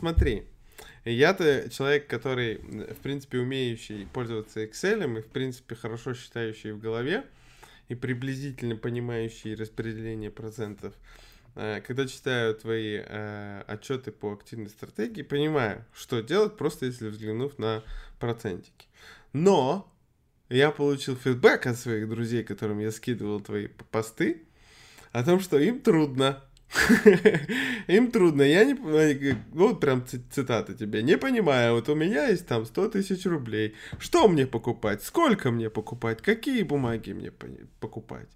смотри, я-то человек, который, в принципе, умеющий пользоваться Excel и, в принципе, хорошо считающий в голове и приблизительно понимающий распределение процентов. Э, когда читаю твои э, отчеты по активной стратегии, понимаю, что делать, просто если взглянув на процентики. Но я получил фидбэк от своих друзей, которым я скидывал твои посты, о том, что им трудно. Им трудно, я не... Вот прям цитата тебе. Не понимаю, вот у меня есть там 100 тысяч рублей. Что мне покупать? Сколько мне покупать? Какие бумаги мне покупать?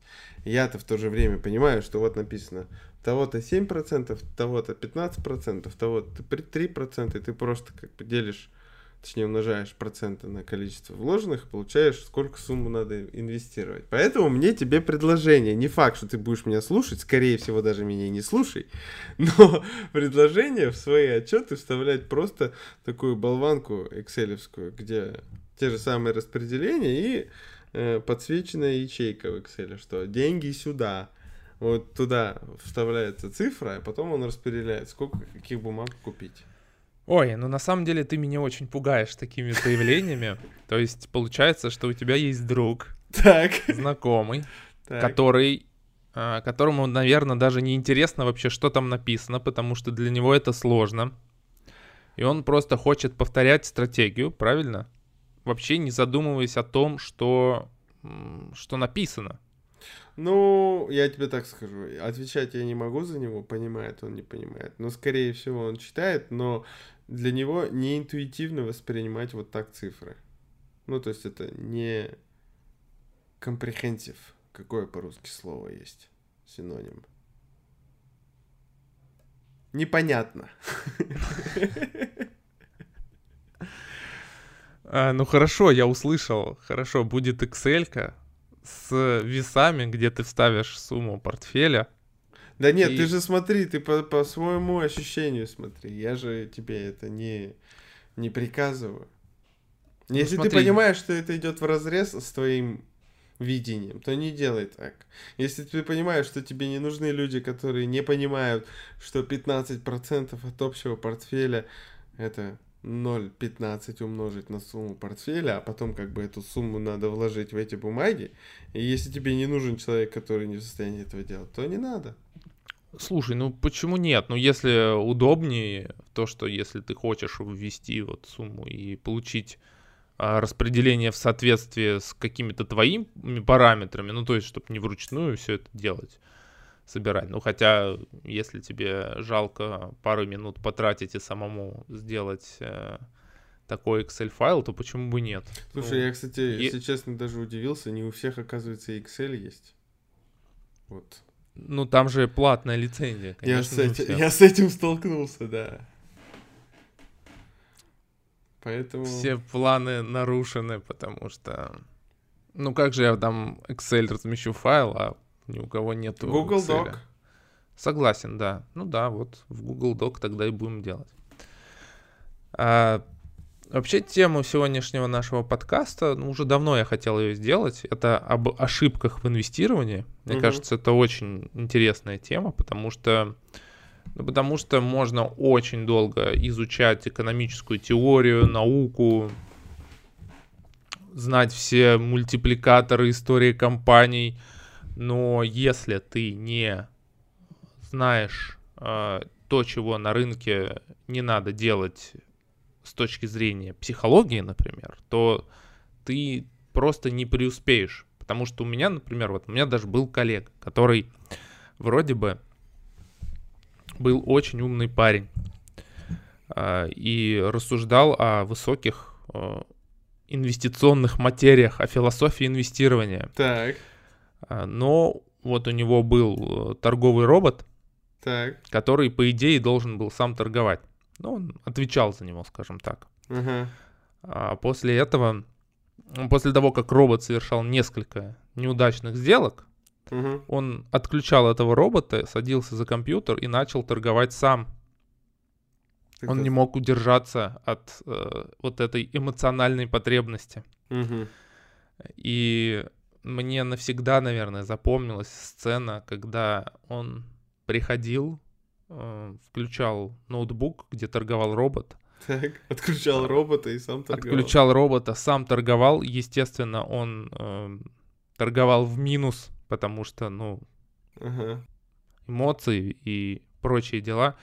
Я-то в то же время понимаю, что вот написано того-то 7%, того-то 15%, того-то 3%, и ты просто как бы делишь точнее умножаешь проценты на количество вложенных, получаешь, сколько сумму надо инвестировать. Поэтому мне тебе предложение. Не факт, что ты будешь меня слушать, скорее всего, даже меня не слушай, но предложение в свои отчеты вставлять просто такую болванку экселевскую, где те же самые распределения и э, подсвеченная ячейка в Excel, что деньги сюда, вот туда вставляется цифра, а потом он распределяет, сколько каких бумаг купить. Ой, ну на самом деле ты меня очень пугаешь такими заявлениями. То есть получается, что у тебя есть друг, так. знакомый, так. который а, которому, наверное, даже не интересно вообще, что там написано, потому что для него это сложно. И он просто хочет повторять стратегию, правильно? Вообще не задумываясь о том, что, что написано. Ну, я тебе так скажу. Отвечать я не могу за него, понимает он, не понимает. Но, скорее всего, он читает, но для него не интуитивно воспринимать вот так цифры. Ну, то есть это не comprehensive. Какое по-русски слово есть? Синоним. Непонятно. А, ну хорошо, я услышал. Хорошо, будет Excel с весами, где ты вставишь сумму портфеля. Да нет, и... ты же смотри, ты по, по своему ощущению смотри. Я же тебе это не, не приказываю. Ну, Если смотри. ты понимаешь, что это идет в разрез с твоим видением, то не делай так. Если ты понимаешь, что тебе не нужны люди, которые не понимают, что 15% от общего портфеля это 0,15 умножить на сумму портфеля, а потом как бы эту сумму надо вложить в эти бумаги. И если тебе не нужен человек, который не в состоянии этого делать, то не надо. Слушай, ну почему нет? Ну если удобнее то, что если ты хочешь ввести вот сумму и получить а, распределение в соответствии с какими-то твоими параметрами, ну то есть, чтобы не вручную все это делать, собирать. Ну хотя, если тебе жалко пару минут потратить и самому сделать э, такой Excel файл, то почему бы нет? Слушай, ну, я, кстати, и... если честно, даже удивился, не у всех, оказывается, Excel есть. Вот. Ну, там же платная лицензия, конечно. Я с, этим, я с этим столкнулся, да. Поэтому... Все планы нарушены, потому что... Ну, как же я там Excel размещу файл, а ни у кого нету Google Excel. Doc. Согласен, да. Ну да, вот в Google Doc тогда и будем делать. А, Вообще тему сегодняшнего нашего подкаста, ну, уже давно я хотел ее сделать, это об ошибках в инвестировании. Мне угу. кажется, это очень интересная тема, потому что, ну, потому что можно очень долго изучать экономическую теорию, науку, знать все мультипликаторы истории компаний, но если ты не знаешь э, то, чего на рынке не надо делать с точки зрения психологии, например, то ты просто не преуспеешь. Потому что у меня, например, вот у меня даже был коллега, который вроде бы был очень умный парень э, и рассуждал о высоких э, инвестиционных материях, о философии инвестирования. Так. Э, но вот у него был э, торговый робот, так. который, по идее, должен был сам торговать. Ну, он отвечал за него, скажем так. Uh-huh. А после этого, после того, как робот совершал несколько неудачных сделок, uh-huh. он отключал этого робота, садился за компьютер и начал торговать сам. Так он это... не мог удержаться от э, вот этой эмоциональной потребности. Uh-huh. И мне навсегда, наверное, запомнилась сцена, когда он приходил э, включал ноутбук, где торговал робот. Так, отключал робота и сам торговал. Отключал робота, сам торговал. Естественно, он э, торговал в минус, потому что, ну, Ага. эмоции и прочие дела.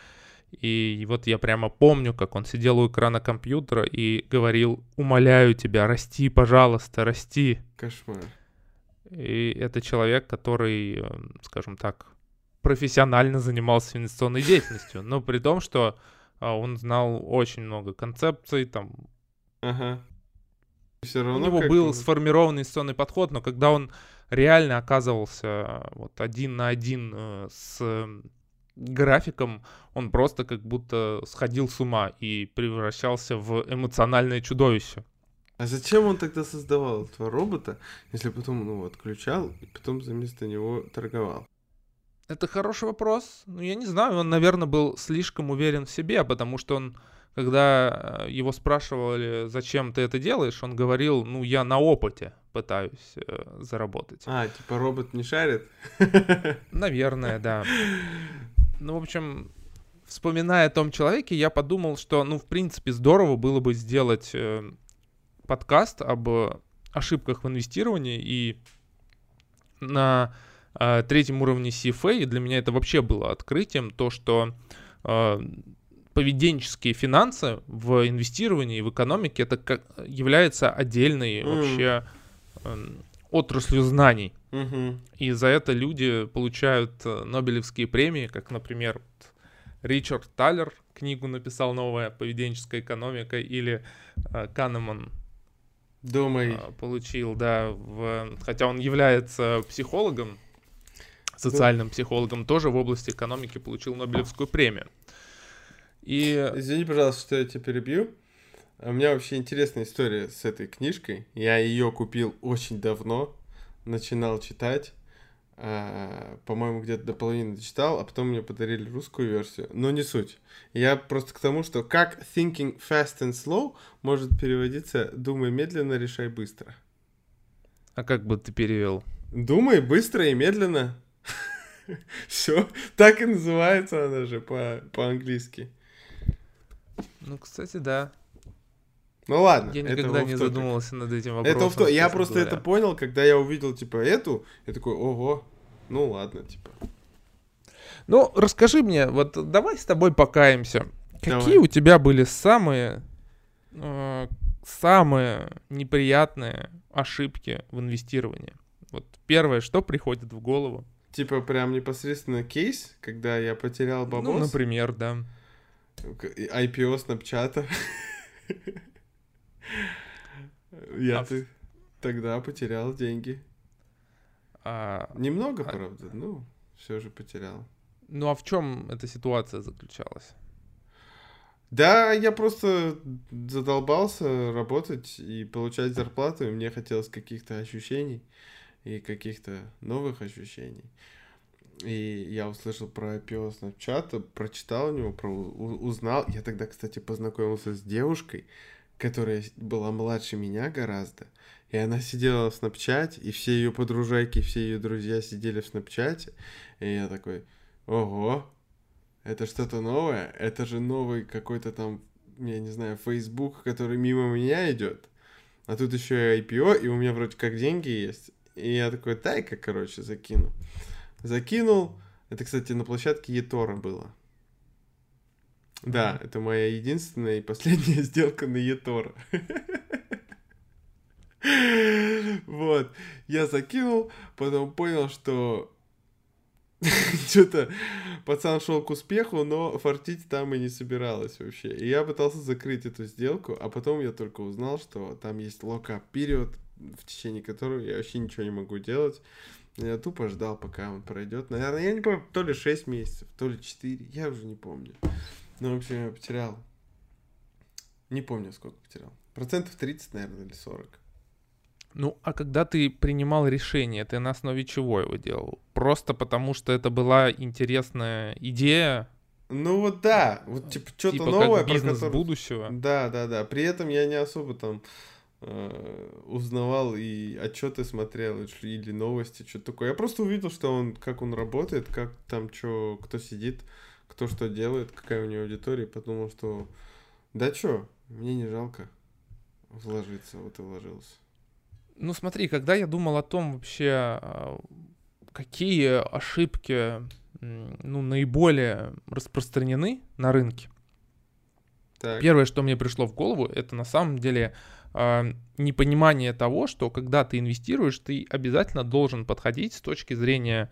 И вот я прямо помню, как он сидел у экрана компьютера и говорил, умоляю тебя, расти, пожалуйста, расти. Кошмар. И это человек, который, э, скажем так, профессионально занимался инвестиционной деятельностью. Но при том, что а, он знал очень много концепций, там Ага. Все у равно него как был бы- сформирован инвестиционный подход, но когда он реально оказывался э, вот один на один э, с графиком, он просто как будто сходил с ума и превращался в эмоциональное чудовище. А зачем он тогда создавал этого робота, если потом, ну, отключал и потом вместо него торговал? Это хороший вопрос. Ну, я не знаю, он, наверное, был слишком уверен в себе, потому что он, когда э, его спрашивали, зачем ты это делаешь, он говорил, ну, я на опыте пытаюсь э, заработать. А, типа робот не шарит? Наверное, да. Ну, в общем, вспоминая о том человеке, я подумал, что, ну, в принципе, здорово было бы сделать э, подкаст об э, ошибках в инвестировании и на э, третьем уровне CFA, и для меня это вообще было открытием, то, что э, поведенческие финансы в инвестировании и в экономике это как, является отдельной М. вообще эм, отраслью знаний. Угу. И за это люди получают э, Нобелевские премии, как, например, Ричард Таллер книгу написал «Новая поведенческая экономика», или э, Канеман Думай. э, получил, да, в... хотя он является психологом, социальным психологом, тоже в области экономики получил Нобелевскую премию. И Извини, пожалуйста, что я тебя перебью. А У меня вообще интересная история с этой книжкой. Я ее купил очень давно, начинал читать. А, по-моему, где-то до половины дочитал, а потом мне подарили русскую версию. Но не суть. Я просто к тому, что как thinking fast and slow может переводиться «думай медленно, решай быстро». а как бы ты перевел? Думай быстро и медленно. Все, так и называется она же по- по-английски. Ну, кстати, да. Ну ладно. Я никогда не задумывался над этим вопросом. Это в то... Я просто говоря. это понял, когда я увидел, типа, эту, я такой, ого, ну ладно, типа. Ну, расскажи мне, вот давай с тобой покаемся. Какие Давай. у тебя были самые, э, самые неприятные ошибки в инвестировании? Вот первое, что приходит в голову? Типа, прям непосредственно кейс, когда я потерял Ну, бабос, например, да. IPO Снапчата. Я А ты- тогда потерял деньги. А, Немного, А- правда, ну, все же потерял. ну, а в чем эта ситуация заключалась? Да, я просто задолбался работать и получать зарплату, и мне хотелось каких-то ощущений и каких-то новых ощущений. И я услышал про IPO Snapchat, прочитал у него, про, узнал. Я тогда, кстати, познакомился с девушкой, которая была младше меня гораздо. И она сидела в Snapchat, и все ее подружайки, все ее друзья сидели в Snapchat. И я такой, ого, это что-то новое? Это же новый какой-то там, я не знаю, Facebook, который мимо меня идет. А тут еще и IPO, и у меня вроде как деньги есть. И я такой, дай-ка, короче, закину. Закинул. Это, кстати, на площадке Етора было. Да, это моя единственная и последняя сделка на Етора. Вот. Я закинул, потом понял, что что-то пацан шел к успеху, но фартить там и не собиралось вообще. И я пытался закрыть эту сделку, а потом я только узнал, что там есть локап период, в течение которого я вообще ничего не могу делать. Я тупо ждал, пока он пройдет. Наверное, я не помню, то ли 6 месяцев, то ли 4, я уже не помню. Ну, в общем, я потерял. Не помню, сколько потерял. Процентов 30, наверное, или 40. Ну, а когда ты принимал решение, ты на основе чего его делал? Просто потому, что это была интересная идея, Ну вот да, вот типа что-то типа новое, как про бизнес которое- будущего? Да, да, да. При этом я не особо там э, узнавал и отчеты смотрел или новости, что-то такое. Я просто увидел, что он, как он работает, как там что, кто сидит, кто что делает, какая у него аудитория, подумал, что да чё, мне не жалко вложиться, вот и вложился. Ну смотри, когда я думал о том вообще, а, какие ошибки ну, наиболее распространены на рынке, так. первое, что мне пришло в голову, это на самом деле э, непонимание того, что когда ты инвестируешь, ты обязательно должен подходить с точки зрения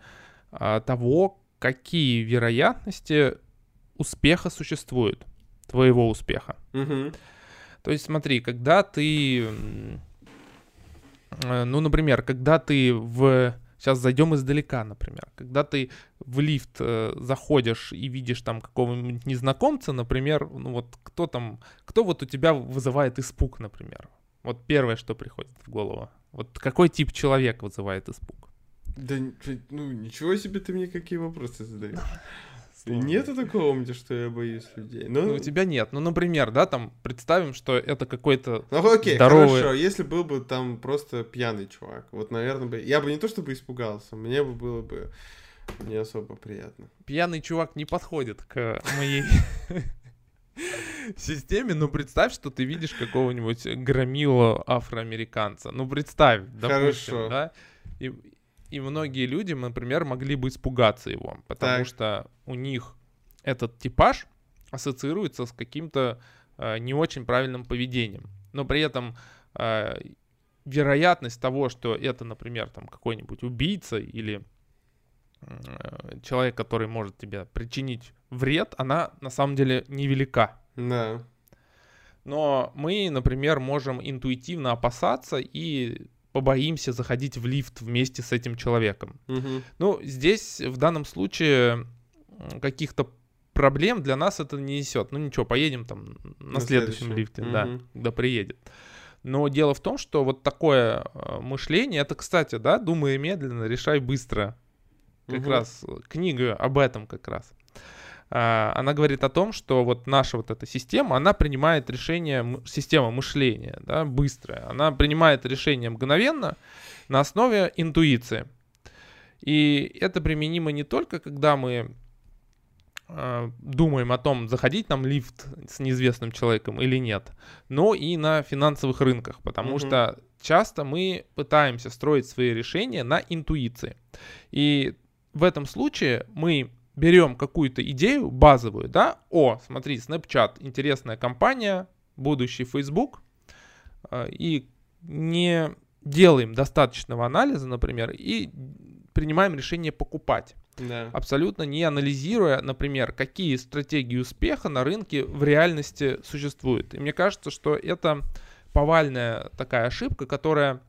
э, того, какие вероятности успеха существуют, твоего успеха. Угу. То есть смотри, когда ты, э, ну, например, когда ты в Сейчас зайдем издалека, например. Когда ты в лифт э, заходишь и видишь там какого-нибудь незнакомца, например, ну вот кто там, кто вот у тебя вызывает испуг, например. Вот первое, что приходит в голову. Вот какой тип человек вызывает испуг? Да, ну ничего себе ты мне какие вопросы задаешь. Нету такого у что я боюсь людей. Ну, ну, у тебя нет. Ну, например, да, там, представим, что это какой-то Ну, окей, здоровый... хорошо. Если был бы там просто пьяный чувак, вот, наверное, бы... Я бы не то чтобы испугался, мне бы было бы не особо приятно. Пьяный чувак не подходит к моей системе, ну представь, что ты видишь какого-нибудь громила афроамериканца. Ну представь, допустим, Хорошо. да? И, и многие люди, например, могли бы испугаться его, потому так. что у них этот типаж ассоциируется с каким-то э, не очень правильным поведением. Но при этом э, вероятность того, что это, например, там какой-нибудь убийца или э, человек, который может тебе причинить вред, она на самом деле невелика. Да. Но мы, например, можем интуитивно опасаться и побоимся заходить в лифт вместе с этим человеком. Угу. Ну, здесь в данном случае каких-то проблем для нас это не несет. Ну ничего, поедем там на, на следующем, следующем лифте, угу. да, когда приедет. Но дело в том, что вот такое э, мышление, это, кстати, да, думай медленно, решай быстро. Как угу. раз книга об этом как раз. А, она говорит о том, что вот наша вот эта система, она принимает решение, система мышления, да, быстрая, она принимает решение мгновенно на основе интуиции. И это применимо не только, когда мы э, думаем о том, заходить нам лифт с неизвестным человеком или нет, но и на финансовых рынках, потому mm-hmm. что часто мы пытаемся строить свои решения на интуиции. И в этом случае мы берем какую-то идею базовую, да, о, смотри, Snapchat, интересная компания, будущий Facebook, э, и не делаем достаточного анализа, например, и принимаем решение покупать. Да. Абсолютно не анализируя, например, какие стратегии успеха на рынке в реальности существуют. И мне кажется, что это повальная такая ошибка, которая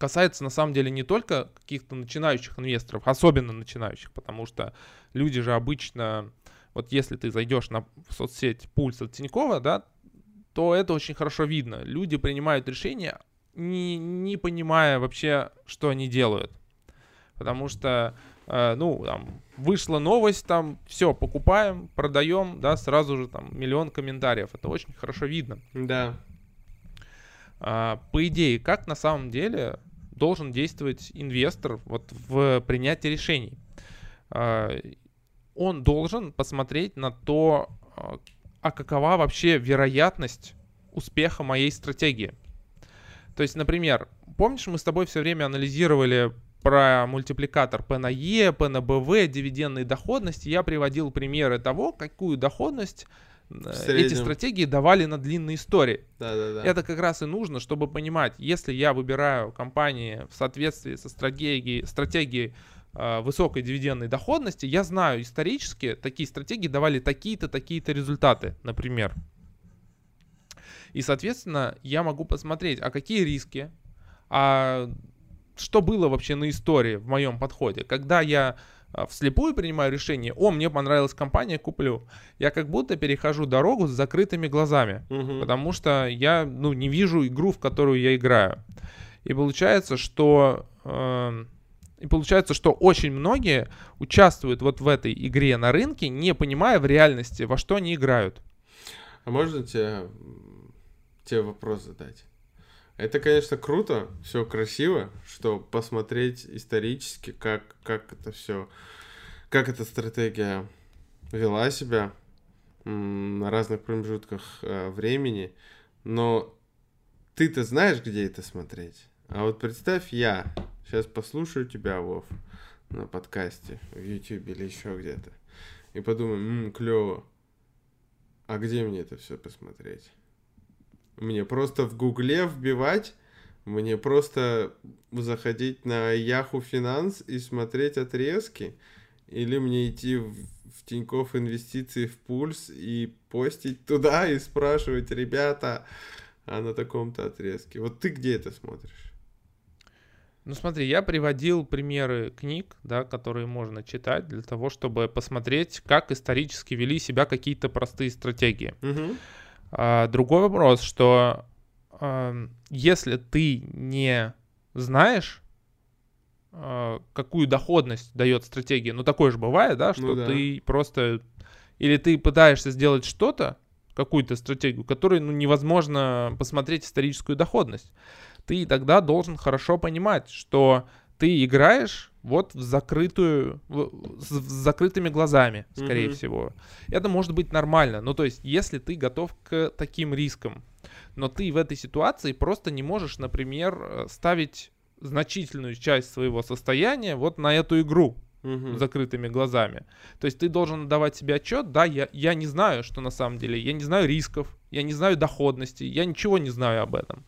касается на самом деле не только каких-то начинающих инвесторов, особенно начинающих, потому что люди же обычно, вот если ты зайдешь на соцсеть Пульс от Тинькова, да, то это очень хорошо видно. Люди принимают решения, не, не понимая вообще, что они делают. Потому что, э, ну, там, вышла новость, там, все, покупаем, продаем, да, сразу же там миллион комментариев. Это очень хорошо видно. Да. А, по идее, как на самом деле должен действовать инвестор вот в принятии решений. А, он должен посмотреть на то, а, а какова вообще вероятность успеха моей стратегии. То есть, например, помнишь, мы с тобой все время анализировали про мультипликатор P на E, P на BV, дивидендные доходности. Я приводил примеры того, какую доходность эти стратегии давали на длинные истории. Да, да, да. Это как раз и нужно, чтобы понимать, если я выбираю компании в соответствии со стратегией, стратегией э, высокой дивидендной доходности, я знаю исторически, такие стратегии давали такие-то, такие-то результаты, например. И, соответственно, я могу посмотреть, а какие риски, а что было вообще на истории в моем подходе. Когда я вслепую принимаю решение, о, мне понравилась компания, куплю. Я как будто перехожу дорогу с закрытыми глазами, угу. потому что я, ну, не вижу игру, в которую я играю. И получается, что... Э, и получается, что очень многие участвуют вот в этой игре на рынке, не понимая в реальности, во что они играют. А можно тебе, тебе вопрос задать? Это, конечно, круто, все красиво, что посмотреть исторически, как, как это все, как эта стратегия вела себя на разных промежутках э, времени, но ты-то знаешь, где это смотреть. А вот представь, я сейчас послушаю тебя, Вов, на подкасте, в YouTube или еще где-то, и подумаю, ммм, клево. А где мне это все посмотреть? Мне просто в Гугле вбивать, мне просто заходить на Yahoo Finance и смотреть отрезки, или мне идти в, в Тинькофф инвестиции в пульс и постить туда и спрашивать, ребята, а на таком-то отрезке. Вот ты где это смотришь? Ну смотри, я приводил примеры книг, да, которые можно читать для того, чтобы посмотреть, как исторически вели себя какие-то простые стратегии. Угу. А, другой вопрос, что а, если ты не знаешь, а, какую доходность дает стратегия, ну такое же бывает, да, что ну, да. ты просто или ты пытаешься сделать что-то, какую-то стратегию, которой ну, невозможно посмотреть историческую доходность ты тогда должен хорошо понимать, что ты играешь вот в закрытую, в, с, с закрытыми глазами, скорее mm-hmm. всего. Это может быть нормально. Ну, то есть, если ты готов к таким рискам, но ты в этой ситуации просто не можешь, например, э, ставить значительную часть своего состояния вот на эту игру угу. закрытыми глазами. То есть ты должен давать себе отчет, да, я, я не знаю, что на самом деле, я не знаю рисков, я не знаю доходности, я ничего не знаю об этом.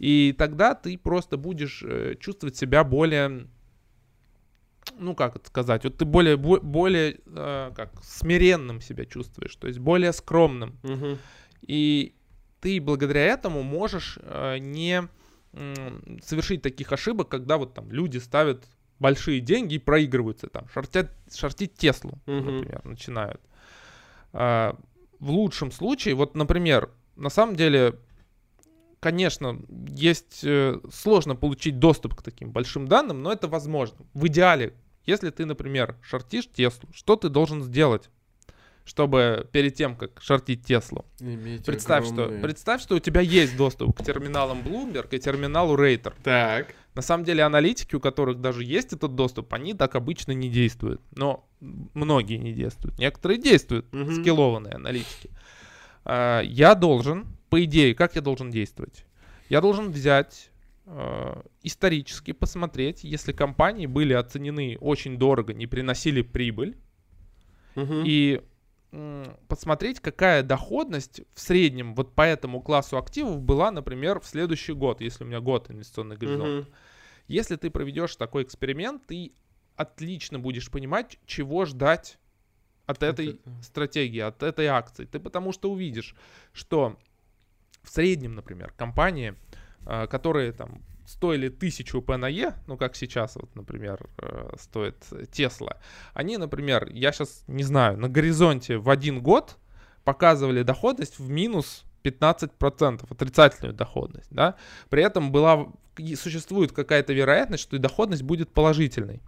И тогда ты просто будешь э, чувствовать себя более, ну как это сказать, вот ты более, более э, как, смиренным себя чувствуешь, то есть более скромным. Угу. И ты благодаря этому можешь э, не совершить таких ошибок, когда вот там люди ставят большие деньги и проигрываются там, шортят, шортить Теслу, угу. например, начинают. А, в лучшем случае, вот, например, на самом деле конечно, есть э, сложно получить доступ к таким большим данным, но это возможно. В идеале, если ты, например, шортишь Теслу, что ты должен сделать? чтобы перед тем, как шортить Теслу. представь, огромные... что, представь, что у тебя есть доступ к терминалам Bloomberg и терминалу Рейтер. Так. На самом деле аналитики, у которых даже есть этот доступ, они так обычно не действуют. Но многие не действуют. Некоторые действуют, угу. скиллованные аналитики. А, я должен по идее, как я должен действовать? Я должен взять э, исторически посмотреть, если компании были оценены очень дорого, не приносили прибыль, угу. и посмотреть, какая доходность в среднем вот по этому классу активов была, например, в следующий год, если у меня год инвестиционный горизонт. Угу. Если ты проведешь такой эксперимент, ты отлично будешь понимать, чего ждать от этой это... стратегии, от этой акции. Ты потому что увидишь, что в среднем, например, компании, а, которые там стоили тысячу P на E, ну как сейчас вот, например, э, стоит Tesla, они, например, я сейчас не знаю, на горизонте в один год показывали доходность в минус 15%, отрицательную доходность, да, при этом была, существует какая-то вероятность, что и доходность будет положительной,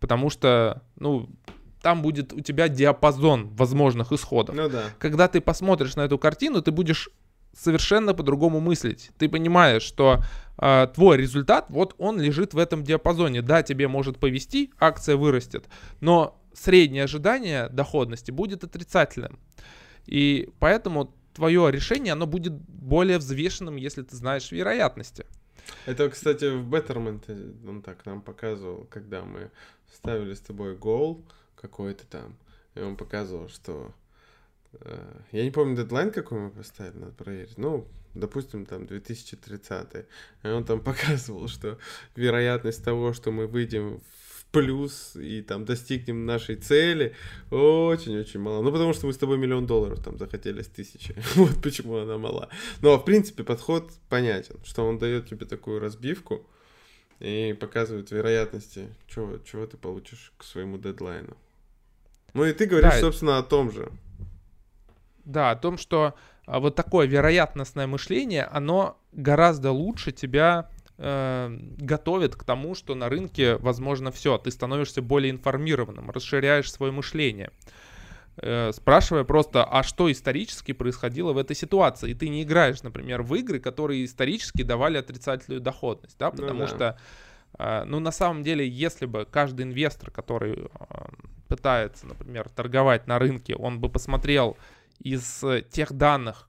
потому что, ну, там будет у тебя диапазон возможных исходов. Ну да. Когда ты посмотришь на эту картину, ты будешь совершенно по-другому мыслить. Ты понимаешь, что э, твой результат, вот он лежит в этом диапазоне. Да, тебе может повести, акция вырастет, но среднее ожидание доходности будет отрицательным. И поэтому твое решение, оно будет более взвешенным, если ты знаешь вероятности. Это, кстати, в Betterment он так нам показывал, когда мы ставили с тобой гол какой-то там, и он показывал, что Э, я не помню дедлайн, какой мы поставили, надо проверить. Ну, допустим, там 2030. И он там показывал, что вероятность того, что мы выйдем в плюс и там достигнем нашей цели, очень-очень мала. Ну, потому что мы с тобой миллион долларов там захотели с тысячи. вот почему она мала. Ну, а в принципе подход понятен, что он дает тебе такую разбивку и показывает вероятности, чего, чего ты получишь к своему дедлайну. Ну и ты говоришь, да, собственно, о том же. Да, о том, что а, вот такое вероятностное мышление, оно гораздо лучше тебя э, готовит к тому, что на рынке возможно все. Ты становишься более информированным, расширяешь свое мышление. Э, спрашивая просто, а что исторически происходило в этой ситуации? И ты не играешь, например, в игры, которые исторически давали отрицательную доходность, да, ну потому ну, да. что А, ну, на самом деле, если бы каждый инвестор, который а, пытается, например, торговать на рынке, он бы посмотрел из тех данных,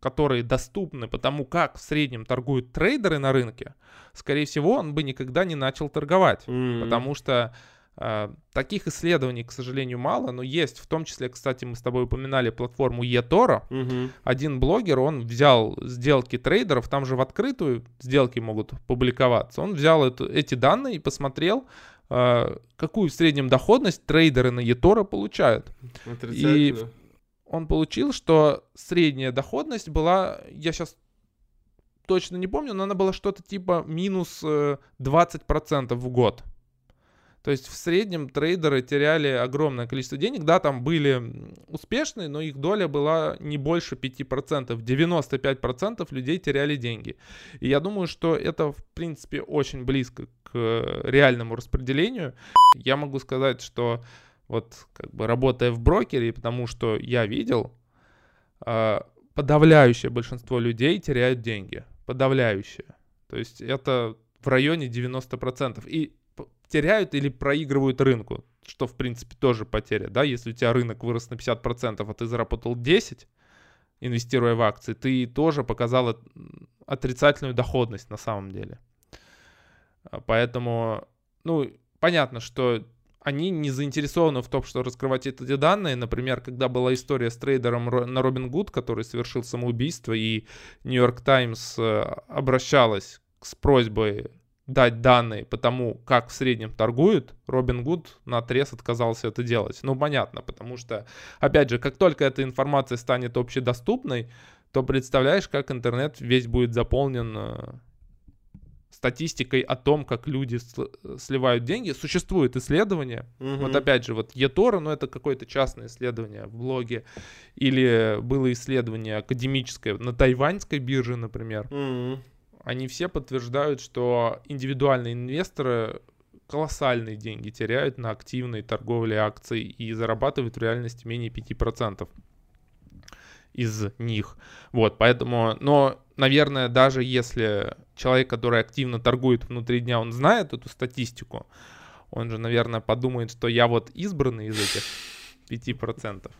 которые доступны по тому, как в среднем торгуют трейдеры на рынке, скорее всего, он бы никогда не начал торговать. Mm-hmm. Потому что э, таких исследований, к сожалению, мало, но есть. В том числе, кстати, мы с тобой упоминали платформу eToro. Mm-hmm. Один блогер, он взял сделки трейдеров, там же в открытую сделки могут публиковаться. Он взял эту, эти данные и посмотрел, э, какую в среднем доходность трейдеры на eToro получают. И он получил, что средняя доходность была, я сейчас точно не помню, но она была что-то типа минус 20% э, в год. То есть в среднем трейдеры теряли огромное количество денег. Да, там были успешные, но их доля была не больше 5%. 95% людей теряли деньги. И я думаю, что это, в принципе, очень близко к реальному распределению. Я могу сказать, что вот как бы работая в брокере, потому что я видел, а, подавляющее большинство людей теряют деньги. Подавляющее. То есть это в районе 90%. И теряют или проигрывают рынку, что в принципе тоже потеря. Да? Если у тебя рынок вырос на 50%, а ты заработал 10%, инвестируя в акции, ты тоже показал отрицательную доходность на самом деле. А, поэтому, ну, понятно, что они не заинтересованы в том, что раскрывать эти данные. Например, когда была история с трейдером на Робин Гуд, который совершил самоубийство, и Нью-Йорк Таймс э, обращалась с просьбой дать данные по тому, как в среднем торгуют, Робин Гуд на отрез отказался это делать. Ну, понятно, потому что, опять же, как только эта информация станет общедоступной, то представляешь, как интернет весь будет заполнен э, статистикой о том, как люди сливают деньги. Существует исследование. Угу. Вот опять же, вот eToro, ну это какое-то частное исследование в блоге. Или было исследование академическое на тайваньской бирже, например. Угу. Они все подтверждают, что индивидуальные инвесторы колоссальные деньги теряют на активной торговле акций и зарабатывают в реальности менее 5% из них. Вот, поэтому, но, наверное, даже если человек, который активно торгует внутри дня, он знает эту статистику, он же, наверное, подумает, что я вот избранный из этих 5%.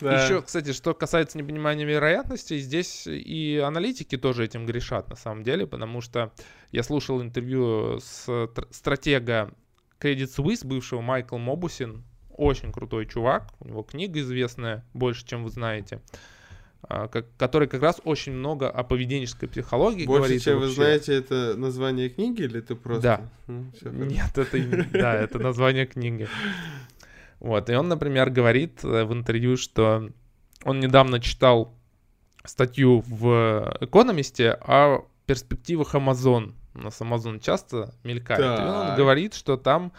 Да. Еще, кстати, что касается непонимания вероятности, здесь и аналитики тоже этим грешат на самом деле, потому что я слушал интервью с стратега Credit Suisse, бывшего Майкл Мобусин, очень крутой чувак, у него книга известная, больше, чем вы знаете, а, как, который как раз очень много о поведенческой психологии больше, говорит. чем вы знаете, это название книги или ты просто... Да. Ну, Нет, это, да, это название книги. Вот, и он, например, говорит э, в интервью, что он недавно читал статью в Экономисте о перспективах Amazon. У нас Amazon часто мелькает. Так. И он говорит, что там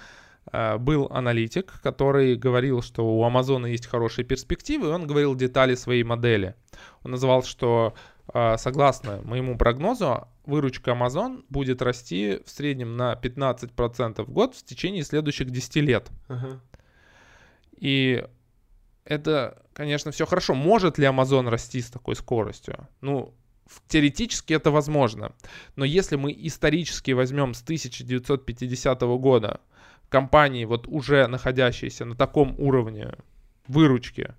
был аналитик, который говорил, что у Амазона есть хорошие перспективы, и он говорил детали своей модели. Он называл, что э, согласно моему прогнозу, выручка Amazon будет расти в среднем на 15% в год в течение следующих 10 лет. Uh-huh. И это, конечно, все хорошо. Может ли Amazon расти с такой скоростью? Ну, теоретически это возможно. Но если мы исторически возьмем с 1950 года компании, вот уже находящиеся на таком уровне выручки,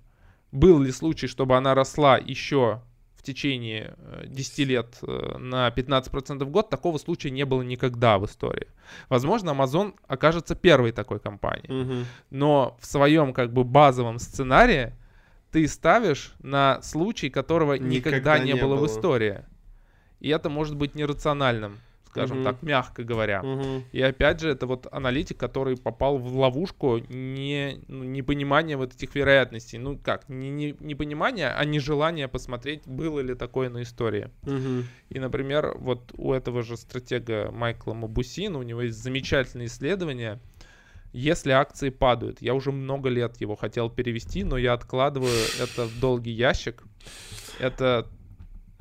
был ли случай, чтобы она росла еще в течение 10 э, лет э, на 15% в год, такого случая не было никогда в истории. Возможно, Amazon окажется первой такой компанией. Угу. Но в своем как бы базовом сценарии ты ставишь на случай, которого никогда, никогда не, не было, было в истории. И это может быть нерациональным скажем угу. так, мягко говоря. Угу. И опять же, это вот аналитик, который попал в ловушку не, ну, непонимания вот этих вероятностей. Ну как, не, не, непонимания, а нежелание посмотреть, было ли такое на истории. Угу. И, например, вот у этого же стратега Майкла Мабусина, у него есть замечательное исследование, если акции падают. Я уже много лет его хотел перевести, но я откладываю это в долгий ящик. Это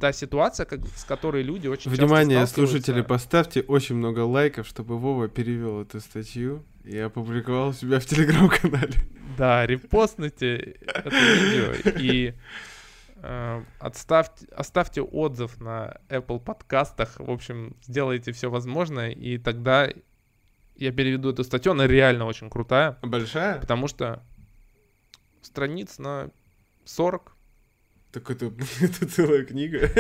та ситуация, как, с которой люди очень Внимание, слушатели, поставьте очень много лайков, чтобы Вова перевел эту статью и опубликовал у себя в телеграм-канале. Да, репостните это видео. И Э, Отставьте, оставьте отзыв на Apple подкастах. В общем, сделайте все возможное, и тогда я переведу эту статью. Она реально очень крутая, Большая? потому что страниц на 40. Так это, это целая книга.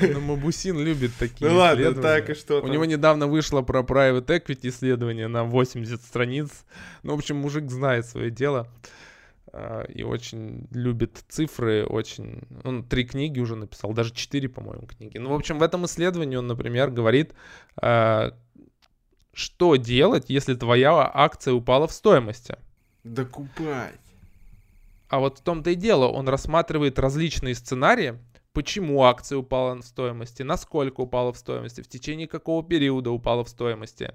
Но Мабусин любит такие Ну ладно, так и что У там? него недавно вышло про private equity исследование на 80 страниц. Ну, в общем, мужик знает свое дело а, и очень любит цифры, очень... Он три книги уже написал, даже четыре, по-моему, книги. Ну, в общем, в этом исследовании он, например, говорит, а, что делать, если твоя акция упала в стоимости. Докупать. А вот в том-то и дело, он рассматривает различные сценарии, почему акция упала в стоимости, насколько упала в стоимости, в течение какого периода упала в стоимости.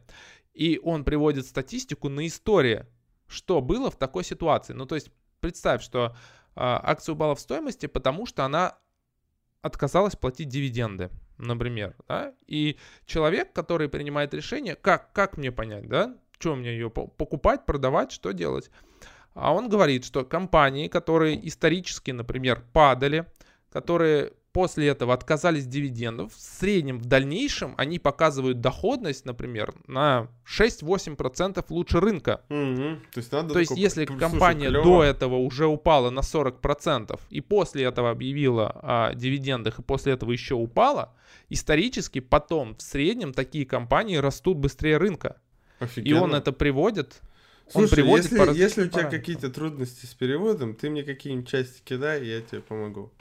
И он приводит статистику на истории, что было в такой ситуации. Ну, то есть представь, что а, акция упала в стоимости, потому что она отказалась платить дивиденды, например. Да? И человек, который принимает решение, как, как мне понять, да, что мне ее по- покупать, продавать, что делать? А он говорит, что компании, которые исторически, например, падали, которые после этого отказались от дивидендов, в среднем в дальнейшем они показывают доходность, например, на 6-8% лучше рынка. Мгм. То есть надо То есть, если Слушай, компания клёво. до этого уже упала на 40% и после этого объявила о дивидендах и после этого еще упала, исторически потом в среднем такие компании растут быстрее рынка. И Офигенно. он это приводит. Он Слушай, приводит если, по если у тебя какие-то трудности с переводом, ты мне какие-нибудь части кидай, и я тебе помогу.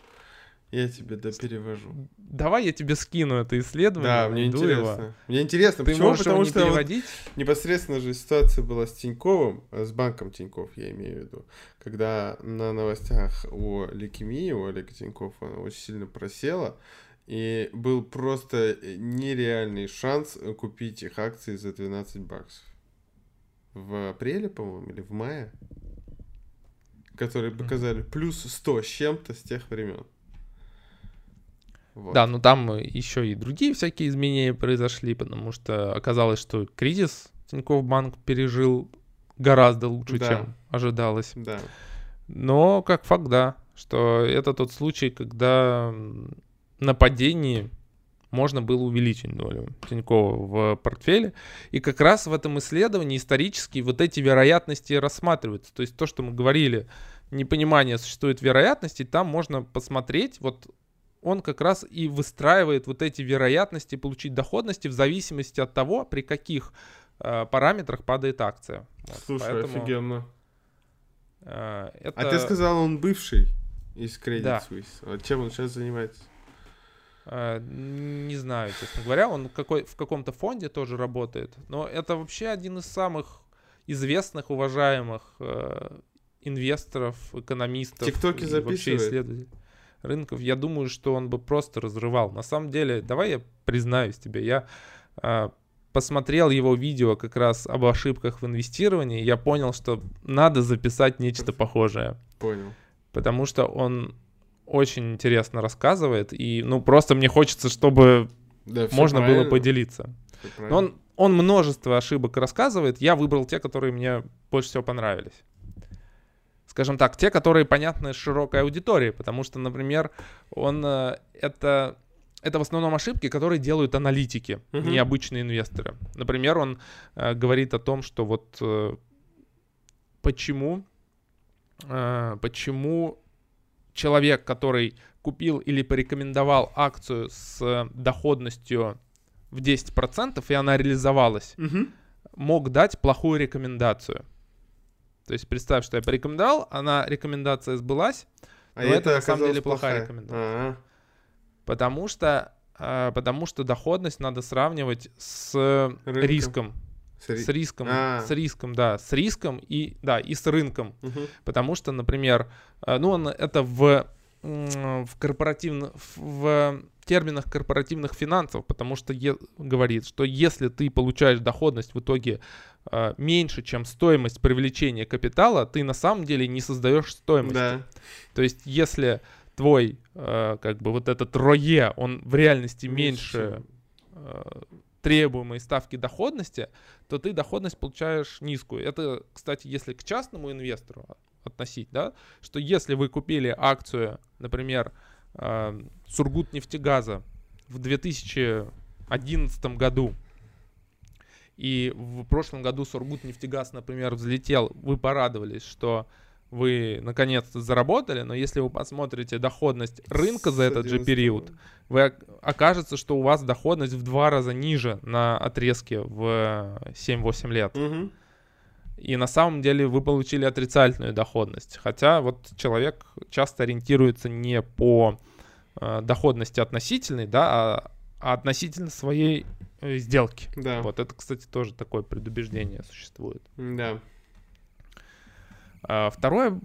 Я тебе доперевожу. Давай я тебе скину это исследование. Да, мне найду его. интересно. Мне интересно, Ты почему? Потому не что вот переводить? непосредственно же ситуация была с Тиньковым, э, с банком Тиньков, я имею в виду, когда на новостях о лейкемии у Олега Тинькова она очень сильно просела, и был просто нереальный шанс э, купить их акции за 12 баксов. В апреле, по-моему, или в мае, которые показали плюс 100 с чем-то с тех времен. Вот. Да, ну там еще и другие всякие изменения произошли, потому что оказалось, что кризис Тинькофф Банк пережил гораздо лучше, Да. чем ожидалось. Да. Но как факт, да, что это тот случай, когда м, на падении можно было увеличить долю Тинькова в портфеле. И как раз в этом исследовании исторически вот эти вероятности рассматриваются. То есть то, что мы говорили, непонимание существует вероятностей, там можно посмотреть, вот он как раз и выстраивает вот эти вероятности получить доходности в зависимости от того, при каких э, параметрах падает акция. Вот, Слушай, поэтому, офигенно. э, это... А ты сказал, он бывший из Credit Да. Suisse. А чем он сейчас занимается? Э, Не знаю, честно говоря, он какой, в каком-то фонде тоже работает. Но это вообще один из самых известных, уважаемых э, инвесторов, экономистов. ТикТоки и вообще записывает? исследователей рынков. Я думаю, что он бы просто разрывал. На самом деле, давай я признаюсь тебе, я э, посмотрел его видео как раз об ошибках в инвестировании, я понял, что надо записать нечто похожее Понял. потому что он очень интересно рассказывает, и ну просто мне хочется, чтобы Да, можно было поделиться. Но он, он множество ошибок рассказывает, я выбрал те, которые мне больше всего понравились. Скажем так, те, которые понятны широкой аудитории, потому что, например, он э, это это в основном ошибки, которые делают аналитики, Мгм. необычные инвесторы. Например, он э, говорит о том, что вот э, почему, э, почему человек, который купил или порекомендовал акцию с доходностью в 10%, и она реализовалась, Мгм. мог дать плохую рекомендацию. То есть представь, что я порекомендовал, она рекомендация сбылась, А Но это на самом деле плохая рекомендация. А, потому что, э, потому что доходность надо сравнивать с Рынком. риском. Смотри. С риском, А. с риском, да, с риском и, да, и с рынком. Мгм. Потому что, например, э, ну, он это в, в корпоративных, в терминах корпоративных финансов, потому что е- говорит, что если ты получаешь доходность в итоге э, меньше, чем стоимость привлечения капитала, ты на самом деле не создаешь стоимость. Да. То есть, если твой, э, как бы вот этот рое, он в реальности меньше э, требуемой ставки доходности, то ты доходность получаешь низкую. Это, кстати, если к частному инвестору относить, да, что если вы купили акцию, например, э, Сургутнефтегаза в 2011 году, и в прошлом году Сургутнефтегаз, например, взлетел, вы порадовались, что вы наконец-то заработали, но если вы посмотрите доходность рынка за этот же период, вы окажется, что у вас доходность в два раза ниже на отрезке в 7-8 лет. Мгм. И на самом деле вы получили отрицательную доходность. Хотя вот человек часто ориентируется не по э, доходности относительной, да, а, а относительно своей э, сделки. Да. Вот это, кстати, тоже такое предубеждение существует. Да. А второе,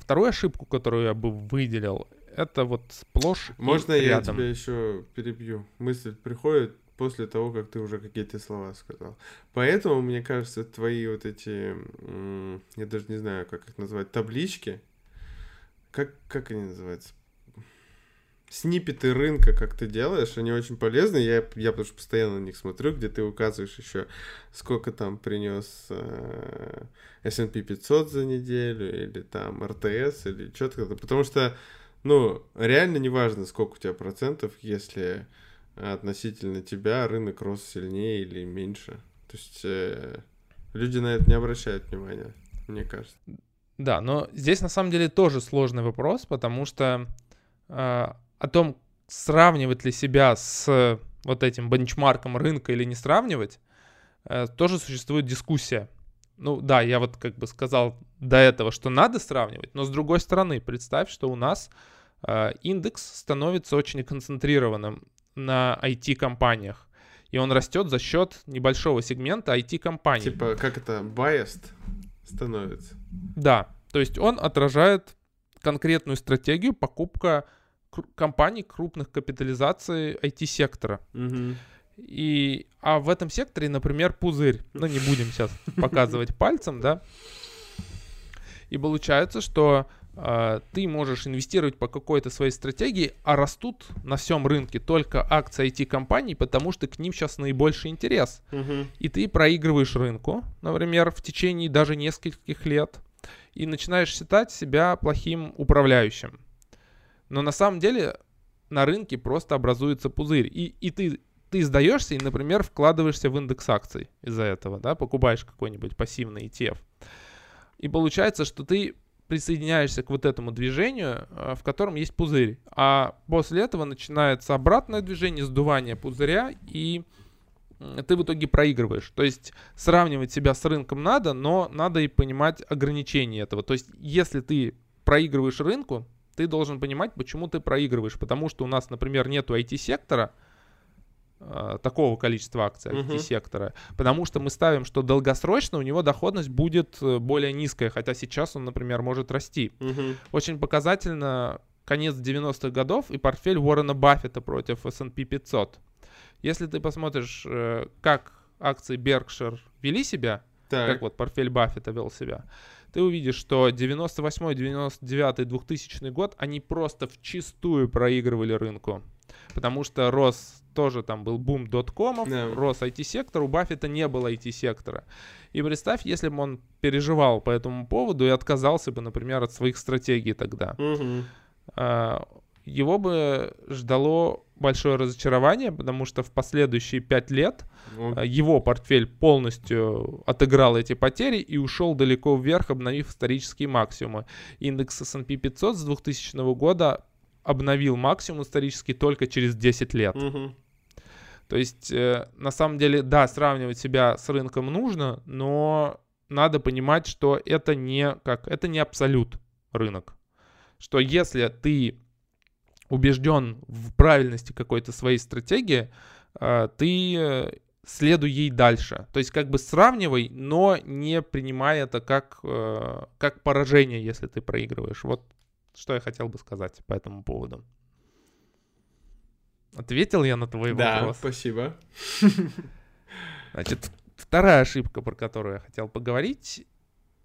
вторую ошибку, которую я бы выделил, это вот сплошь и Можно я рядом. тебя еще перебью? Мысль приходит после того, как ты уже какие-то слова сказал. Поэтому, мне кажется, твои вот эти, я даже не знаю, как их назвать, таблички, как, как они называются? Снипеты рынка, как ты делаешь, они очень полезны. Я, я потому что постоянно на них смотрю, где ты указываешь еще, сколько там принес э, S&P 500 за неделю, или там РТС, или что-то. Потому что ну, реально не важно, сколько у тебя процентов, если относительно тебя рынок рос сильнее или меньше. То есть э, люди на это не обращают внимания, мне кажется. Да, но здесь на самом деле тоже сложный вопрос, потому что э, о том, сравнивать ли себя с вот этим бенчмарком рынка или не сравнивать, э, тоже существует дискуссия. Ну да, я вот как бы сказал до этого, что надо сравнивать, но с другой стороны, представь, что у нас э, индекс становится очень концентрированным на IT-компаниях, и он растет за счет небольшого сегмента IT-компаний. Типа, как это, biased становится. Да, то есть он отражает конкретную стратегию покупка компаний крупных капитализаций IT-сектора. Мгм. И, а в этом секторе, например, пузырь. Ну, не будем сейчас показывать пальцем, да. И получается, что э, ты можешь инвестировать по какой-то своей стратегии, а растут на всем рынке только акции IT-компаний, потому что к ним сейчас наибольший интерес. Мгм. И ты проигрываешь рынку, например, в течение даже нескольких лет, и начинаешь считать себя плохим управляющим. Но на самом деле на рынке просто образуется пузырь. И, и ты, ты сдаешься и, например, вкладываешься в индекс акций из-за этого, да, покупаешь какой-нибудь пассивный ETF. И получается, что ты присоединяешься к вот этому движению, э, в котором есть пузырь. А после этого начинается обратное движение, сдувание пузыря, и ты в итоге проигрываешь. То есть сравнивать себя с рынком надо, но надо и понимать ограничения этого. То есть если ты проигрываешь рынку, ты должен понимать, почему ты проигрываешь. Потому что у нас, например, нету IT-сектора, э, такого количества акций Мгм. IT-сектора, потому что мы ставим, что долгосрочно у него доходность будет э, более низкая, хотя сейчас он, например, может расти. Мгм. Очень показательно конец 90-х годов и портфель Уоррена Баффета против S&P 500. Если ты посмотришь, э, как акции Berkshire вели себя, Так. как вот портфель Баффета вел себя, ты увидишь, что 98, 99, 2000 год они просто вчистую проигрывали рынку. Потому что рос тоже там был бум доткомов, Да. рос IT-сектор, у Баффета не было IT-сектора. И представь, если бы он переживал по этому поводу и отказался бы, например, от своих стратегий тогда. А, его бы ждало большое разочарование, потому что в последующие пять лет Ну, а, его портфель полностью отыграл эти потери и ушел далеко вверх, обновив исторические максимумы. Индекс S&P 500 с 2000 года обновил максимум исторический только через 10 лет. мгм. То есть, э, на самом деле, да, сравнивать себя с рынком нужно, но надо понимать, что это не как это не абсолют рынок. Что если ты убежден в правильности какой-то своей стратегии, э, ты э, следуй ей дальше. То есть как бы сравнивай, но не принимай это как, э, как поражение, если ты проигрываешь. Вот что я хотел бы сказать по этому поводу. Ответил я на твой Да, вопрос? спасибо. Значит, вторая ошибка, про которую я хотел поговорить,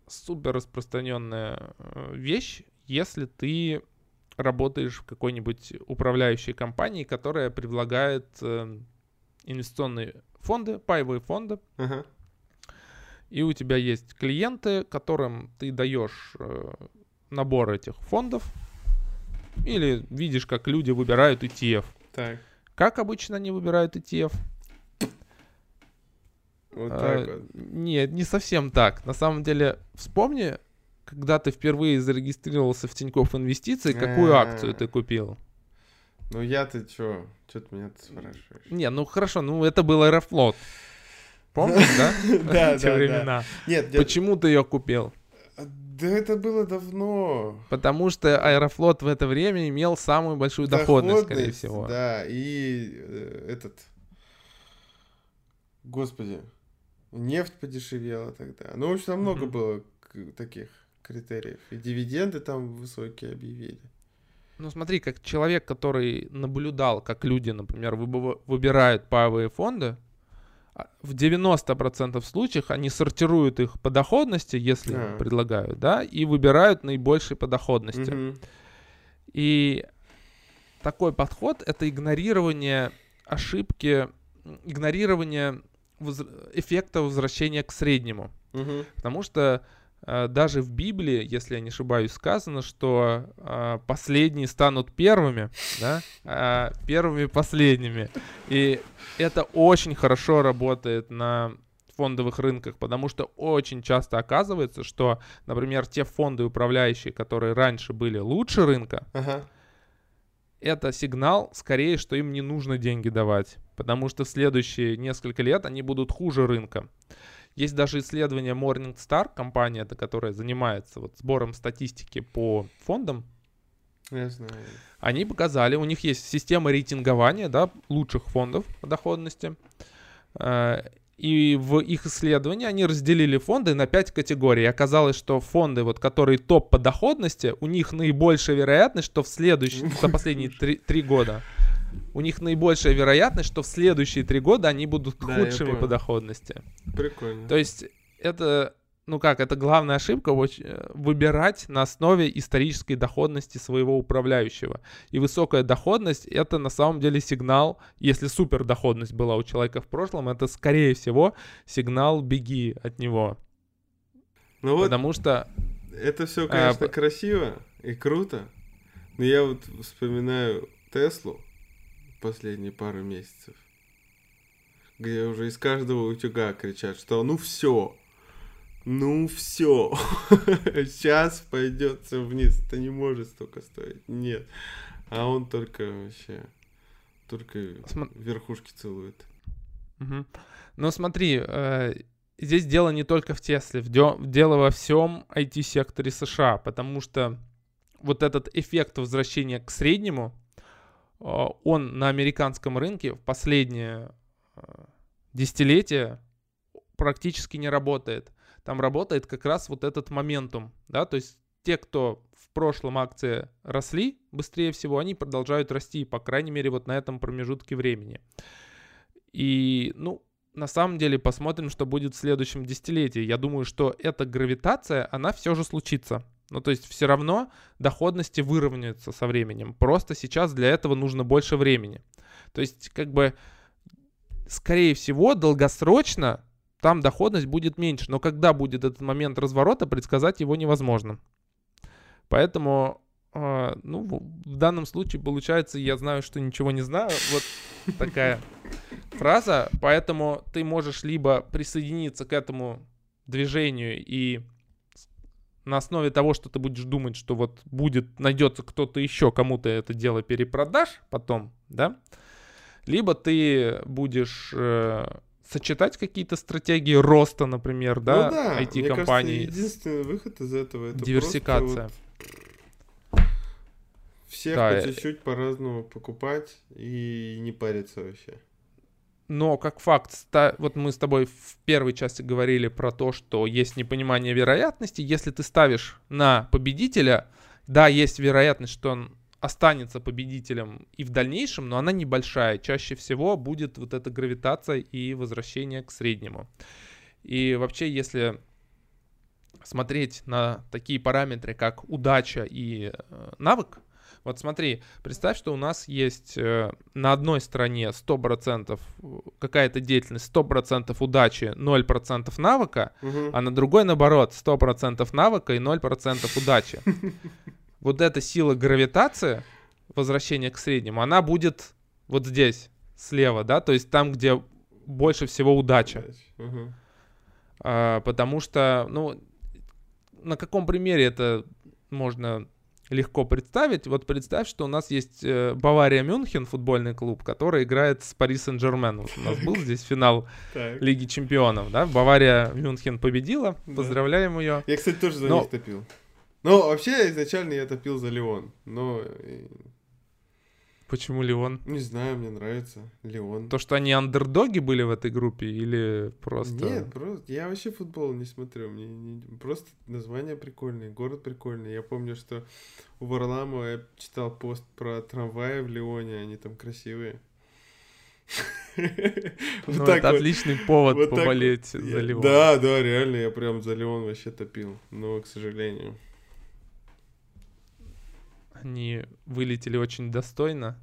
супер распространенная вещь, если ты работаешь в какой-нибудь управляющей компании, которая предлагает э, инвестиционные фонды, паевые фонды, Ага. и у тебя есть клиенты, которым ты даешь э, набор этих фондов, или видишь, как люди выбирают ETF. Так. Как обычно они выбирают ETF? Вот А, так вот. Нет, не совсем так. На самом деле, вспомни, когда ты впервые зарегистрировался в Тинькофф Инвестиции, какую А. акцию ты купил? Ну я-то чё? Чё ты меня спрашиваешь? Не, ну хорошо, ну это был Аэрофлот. Помнишь, да? Да, Те да, времена. Нет, Почему ты ее купил? Да это было давно. Потому что Аэрофлот в это время имел самую большую доходность, скорее всего. Да, и э, этот... Господи, нефть подешевела тогда. Ну, в общем, там много было таких критериев. И дивиденды там высокие объявили. Ну смотри, как человек, который наблюдал, как люди, например, выбирают паевые фонды, а, в 90% случаев они сортируют их по доходности, если А. предлагают, да, и выбирают наибольшей по доходности. Мгм. И такой подход — это игнорирование ошибки, игнорирование воз- эффекта возвращения к среднему. Мгм. Потому что даже в Библии, если я не ошибаюсь, сказано, что э, последние станут первыми, да, а первыми последними. И это очень хорошо работает на фондовых рынках, потому что очень часто оказывается, что, например, те фонды управляющие, которые раньше были лучше рынка, Ага. это сигнал скорее, что им не нужно деньги давать, потому что в следующие несколько лет они будут хуже рынка. Есть даже исследование Morningstar, компания, которая занимается вот сбором статистики по фондам. Я знаю. Они показали, у них есть система рейтингования, да, лучших фондов по доходности. Э, И в их исследовании они разделили фонды на 5 категорий. Оказалось, что фонды, вот, которые топ по доходности, у них наибольшая вероятность, что в следующие, за последние 3, года, у них наибольшая вероятность, что в следующие 3 года они будут Да, худшими по доходности. Прикольно. То есть это, ну как, это главная ошибка э, выбирать на основе исторической доходности своего управляющего. И высокая доходность это на самом деле сигнал, если супер доходность была у человека в прошлом, это скорее всего сигнал беги от него. Ну вот, Потому что это все, А, конечно, п- красиво и круто. Но я вот вспоминаю Теслу последние пару месяцев, где уже из каждого утюга кричат, что ну все, ну все, сейчас пойдет все вниз, это не может столько стоить, нет. А он только вообще, только Смо- верхушки целует. Мгм. Но смотри, э, здесь дело не только в Тесле, в дё- дело во всем IT-секторе США, потому что вот этот эффект возвращения к среднему, он на американском рынке в последнее э, десятилетие практически не работает. Там работает как раз вот этот моментум, да, то есть те, кто в прошлом акции росли быстрее всего, они продолжают расти, по крайней мере, вот на этом промежутке времени. И, ну, на самом деле, посмотрим, что будет в следующем десятилетии. Я думаю, что эта гравитация, она все же случится. Ну, то есть все равно доходности выровняются со временем. Просто сейчас для этого нужно больше времени. То есть, как бы, скорее всего, долгосрочно там доходность будет меньше. Но когда будет этот момент разворота, предсказать его невозможно. Поэтому, э, ну, в данном случае получается, я знаю, что ничего не знаю. Вот такая фраза, поэтому ты можешь либо присоединиться к этому движению и на основе того, что ты будешь думать, что вот будет, найдется кто-то еще, кому ты это дело перепродашь потом, да, либо ты будешь э, сочетать какие-то стратегии роста, например, да, ну да, кажется, единственный выход из этого это Диверсификация. вот всех Да, по э- чуть-чуть по-разному покупать и не париться вообще. Но как факт, вот мы с тобой в первой части говорили про то, что есть непонимание вероятности. Если ты ставишь на победителя, да, есть вероятность, что он останется победителем и в дальнейшем, но она небольшая. Чаще всего будет вот эта гравитация и возвращение к среднему. И вообще, если смотреть на такие параметры, как удача и э, навык, Вот смотри, представь, что у нас есть э, на одной стороне 100% какая-то деятельность, 100% удачи, 0% навыка, Мгм. а на другой наоборот, 100% навыка и 0% удачи. Вот эта сила гравитации, возвращение к среднему, она будет вот здесь, слева, да, то есть там, где больше всего удача. А, потому что, ну, на каком примере это можно легко представить? Вот представь, что у нас есть э, Бавария Мюнхен, футбольный клуб, который играет с Пари Сен-Жермен. Вот у нас был здесь финал. Лиги Чемпионов, да? Бавария Мюнхен победила, поздравляем ее. Я, кстати, тоже за них топил. Ну, вообще, изначально я топил за Леон. Но, э, Почему Леон? не знаю, мне нравится Леон. То, что они андердоги были в этой группе или просто... Нет, просто я вообще футбол не смотрю. Мне не- просто название прикольное, город прикольный. Я помню, что у Варламова я читал пост про трамваи в Леоне, они там красивые. Ну, это отличный повод поболеть за Леон. Да, да, реально, я прям за Леон вообще топил. Но, к сожалению. Они вылетели очень достойно.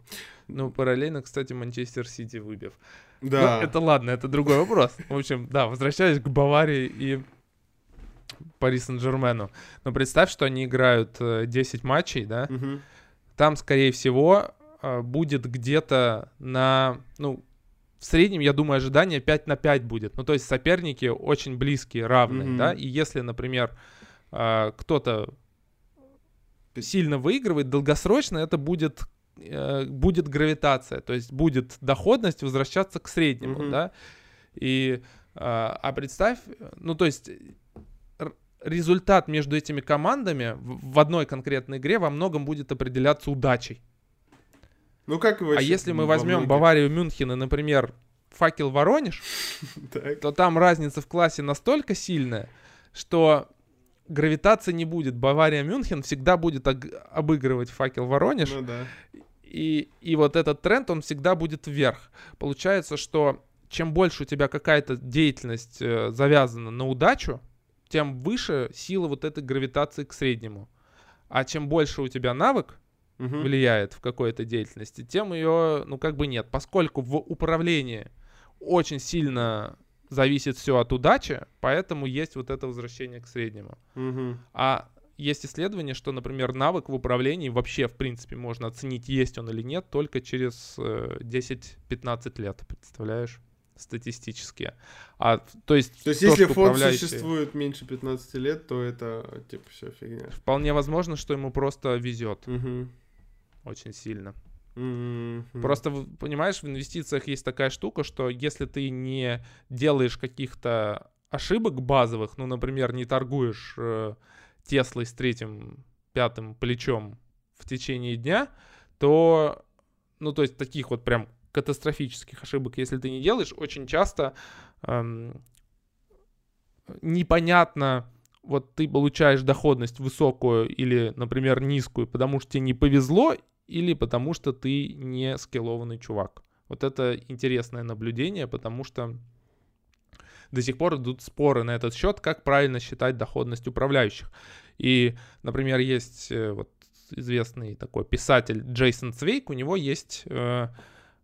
Ну, параллельно, кстати, Манчестер Сити выбив. Да. Ну, это ладно, это другой вопрос. В общем, да, возвращаясь к Баварии и Пари Сен-Жермену. Но представь, что они играют э, 10 матчей, да? Мгм. Там, скорее всего, э, будет где-то на... Ну, в среднем, я думаю, ожидание 5 на 5 будет. Ну, то есть соперники очень близкие, равные, Мгм. да? И если, например, э, кто-то сильно выигрывает, долгосрочно это будет э, будет гравитация, то есть будет доходность возвращаться к среднему, Мгм. да. И а, а представь, ну то есть результат между этими командами в, одной конкретной игре во многом будет определяться удачей. Ну, как и А если мы во возьмем многих. Баварию Мюнхен и, например, Факел Воронеж, то там разница в классе настолько сильная, что гравитации не будет. Бавария Мюнхен всегда будет обыгрывать Факел Воронеж, Ну да. и, и вот этот тренд, он всегда будет вверх. Получается, что чем больше у тебя какая-то деятельность э, завязана на удачу, тем выше сила вот этой гравитации к среднему. А чем больше у тебя навык Мгм. влияет в какой-то деятельности, тем ее, ну, как бы нет. Поскольку в управлении очень сильно зависит все от удачи, поэтому есть вот это возвращение к среднему. Мгм. А есть исследование, что, например, навык в управлении вообще, в принципе, можно оценить, есть он или нет, только через э, 10-15 лет, представляешь? Статистически. А, то есть, То есть, то, если фонд управляющий- существует меньше 15 лет, то это, типа, все фигня. Вполне возможно, что ему просто везет Мгм. очень сильно. Мгм. Просто, понимаешь, в инвестициях есть такая штука, что если ты не делаешь каких-то ошибок базовых, ну, например, не торгуешь э, Теслой с третьим, пятым плечом в течение дня, то, ну, то есть таких вот прям катастрофических ошибок, если ты не делаешь, очень часто эм, непонятно, вот ты получаешь доходность высокую или, например, низкую, потому что тебе не повезло, или потому что ты не скиллованный чувак. Вот это интересное наблюдение, потому что до сих пор идут споры на этот счет, как правильно считать доходность управляющих. И, например, есть э, вот известный такой писатель Джейсон Цвейк, у него есть э,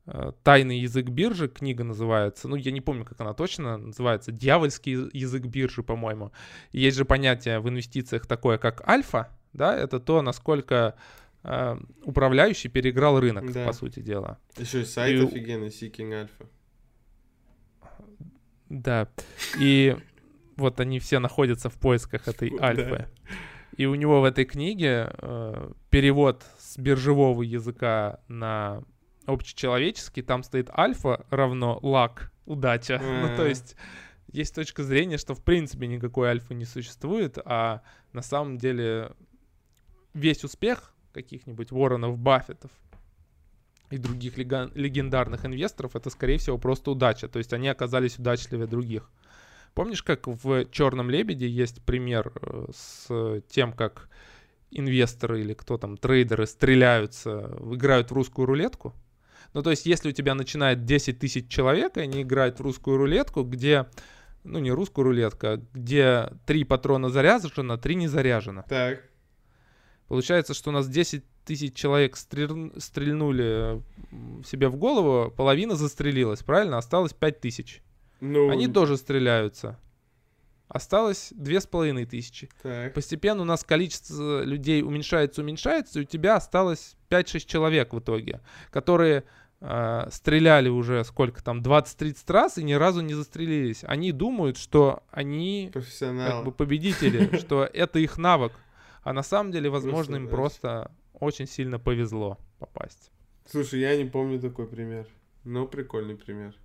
э, «Тайный язык биржи», книга называется, ну, я не помню, как она точно называется, «Дьявольский яз- язык биржи», по-моему. Есть же понятие в инвестициях такое, как альфа, да, это то, насколько управляющий переиграл рынок, Да. по сути дела. Еще и сайт И офигенный, Seeking Alpha. Да. И вот они все находятся в поисках этой альфы. И у него в этой книге э, перевод с биржевого языка на общечеловеческий, там стоит альфа равно лак, удача. Ну, то есть есть точка зрения, что в принципе никакой альфы не существует, а на самом деле весь успех каких-нибудь Воронов, Баффетов и других легендарных инвесторов это, скорее всего, просто удача. То есть они оказались удачливее других. Помнишь, как в Черном лебеде есть пример э, с тем, как инвесторы или кто там, трейдеры стреляются, играют в русскую рулетку? Ну, то есть, если у тебя начинает 10 тысяч человек, и они играют в русскую рулетку, где, ну, не русскую рулетку, а где три патрона заряжено, три не заряжено. Так. Получается, что у нас 10 тысяч человек стрель- стрельнули себе в голову, половина застрелилась, правильно? Осталось 5 тысяч. Ну, Они тоже стреляются. Осталось две с половиной тысячи. так. Постепенно у нас количество людей уменьшается, уменьшается, и у тебя осталось 5-6 человек в итоге, которые э, стреляли уже сколько там, 20-30 раз и ни разу не застрелились. Они думают, что они как бы победители, что это их навык. А на самом деле, возможно, им Просто, да. просто очень сильно повезло попасть. Слушай, я не помню такой пример. Но прикольный пример.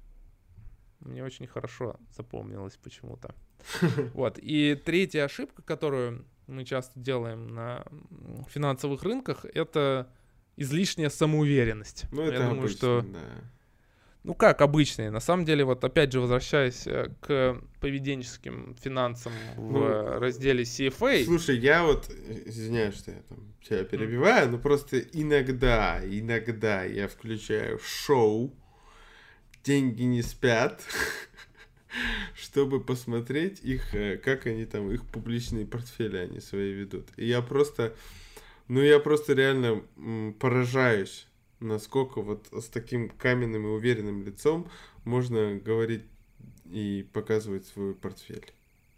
Мне очень хорошо запомнилось почему-то. Вот. И третья ошибка, которую мы часто делаем на финансовых рынках, это излишняя самоуверенность. Ну, Я это думаю, обычно, что да. Ну как обычные. На самом деле, вот опять же, возвращаясь э, к поведенческим финансам в Ну, разделе CFA. Слушай, я вот, извиняюсь, что я там тебя перебиваю, но просто иногда, иногда я включаю шоу «Деньги не спят», чтобы посмотреть их, э, как они там, их публичные портфели они свои ведут. И я просто, ну я просто реально поражаюсь, насколько вот с таким каменным и уверенным лицом можно говорить и показывать свой портфель.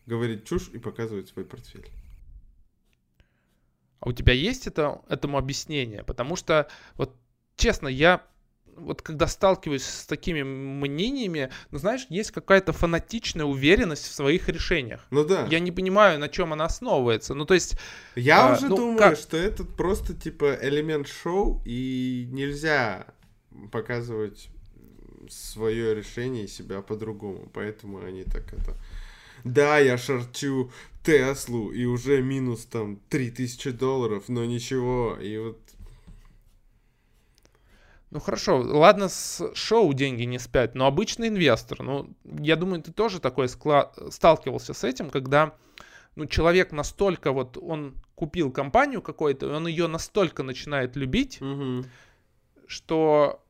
Говорить чушь и показывать свой портфель. А у тебя есть это, этому объяснение? Потому что, вот честно, я вот когда сталкиваюсь с такими мнениями, ну знаешь, есть какая-то фанатичная уверенность в своих решениях. Ну да. Я не понимаю, на чем она основывается. Ну то есть, Я А, уже ну, думаю, как- что это просто типа элемент шоу, и нельзя показывать свое решение и себя по-другому. Поэтому они так это... Да, я шарчу Теслу, и уже минус там 3000 долларов, но ничего. И вот... ну хорошо, ладно, с шоу деньги не спят, но обычный инвестор, ну я думаю, ты тоже такой сталкивался с этим, когда ну, человек настолько вот, он купил компанию какой-то, и он ее настолько начинает любить, Мгм. что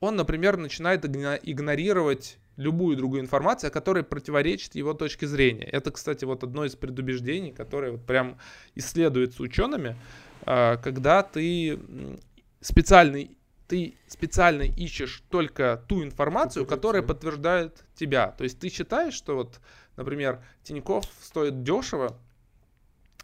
он, например, начинает игно- игнорировать любую другую информацию, которая противоречит его точке зрения. Это, кстати, вот одно из предубеждений, которое вот прям исследуется учеными, а, когда ты м, специально, ты специально ищешь только ту информацию, которая подтверждает тебя. То есть ты считаешь, что вот, например, Тиньков стоит дешево,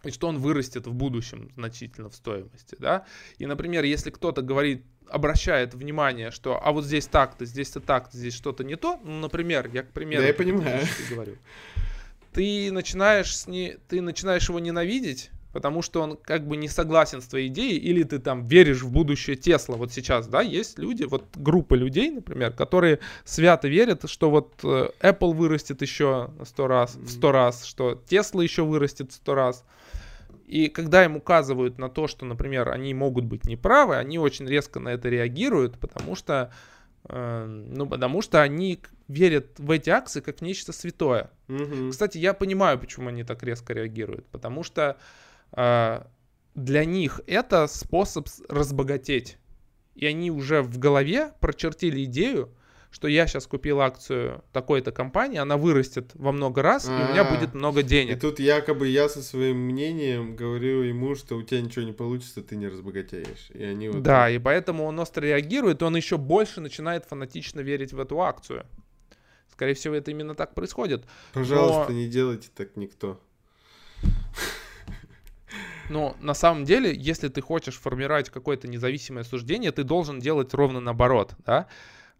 и что он вырастет в будущем значительно в стоимости, да. И, например, если кто-то говорит, обращает внимание, что а вот здесь так-то, здесь-то так-то, здесь что-то не то, ну, например, я, к примеру, Да, я понимаю. говорю, ты начинаешь, с не, ты начинаешь его ненавидеть, потому что он как бы не согласен с твоей идеей, или ты там веришь в будущее Тесла. Вот сейчас, да, есть люди, вот группа людей, например, которые свято верят, что вот э, Apple вырастет еще сто раз, в сто раз, что Тесла еще вырастет сто раз. И когда им указывают на то, что, например, они могут быть неправы, они очень резко на это реагируют, потому что, э, ну, потому что они верят в эти акции как нечто святое. Мгм. Кстати, я понимаю, почему они так резко реагируют, потому что для них это способ разбогатеть. И они уже в голове прочертили идею, что я сейчас купил акцию такой-то компании, она вырастет во много раз, и у меня А. будет много И денег. тут якобы я со своим мнением говорю ему, что у тебя ничего не получится, ты не разбогатеешь. И они вот... Да, и поэтому он остро реагирует, и он еще больше начинает фанатично верить в эту акцию. Скорее всего, это именно так происходит. Пожалуйста, но- не делайте так никто. Но на самом деле, если ты хочешь формировать какое-то независимое суждение, ты должен делать ровно наоборот. Да?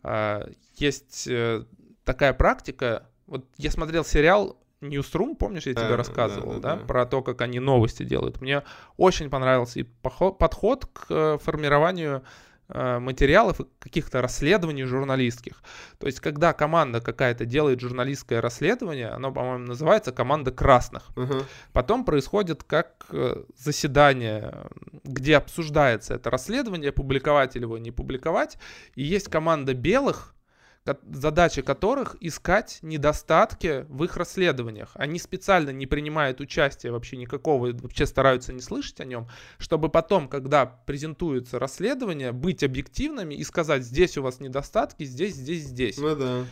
А, Есть э, такая практика. Вот я смотрел сериал Newsroom, помнишь, я тебе Да, рассказывал, да, да, да, про то, как они новости делают. Мне очень понравился и подход к э, формированию материалов и каких-то расследований журналистских. То есть, когда команда какая-то делает журналистское расследование, оно, по-моему, называется команда красных. Ага. Потом происходит как э, заседание, где обсуждается это расследование, публиковать или его не публиковать. И есть команда белых, задача которых искать недостатки в их расследованиях. Они специально не принимают участия вообще никакого, вообще стараются не слышать о нем, чтобы потом, когда презентуется расследование, быть объективными и сказать, здесь у вас недостатки, здесь, здесь, здесь. Ну да.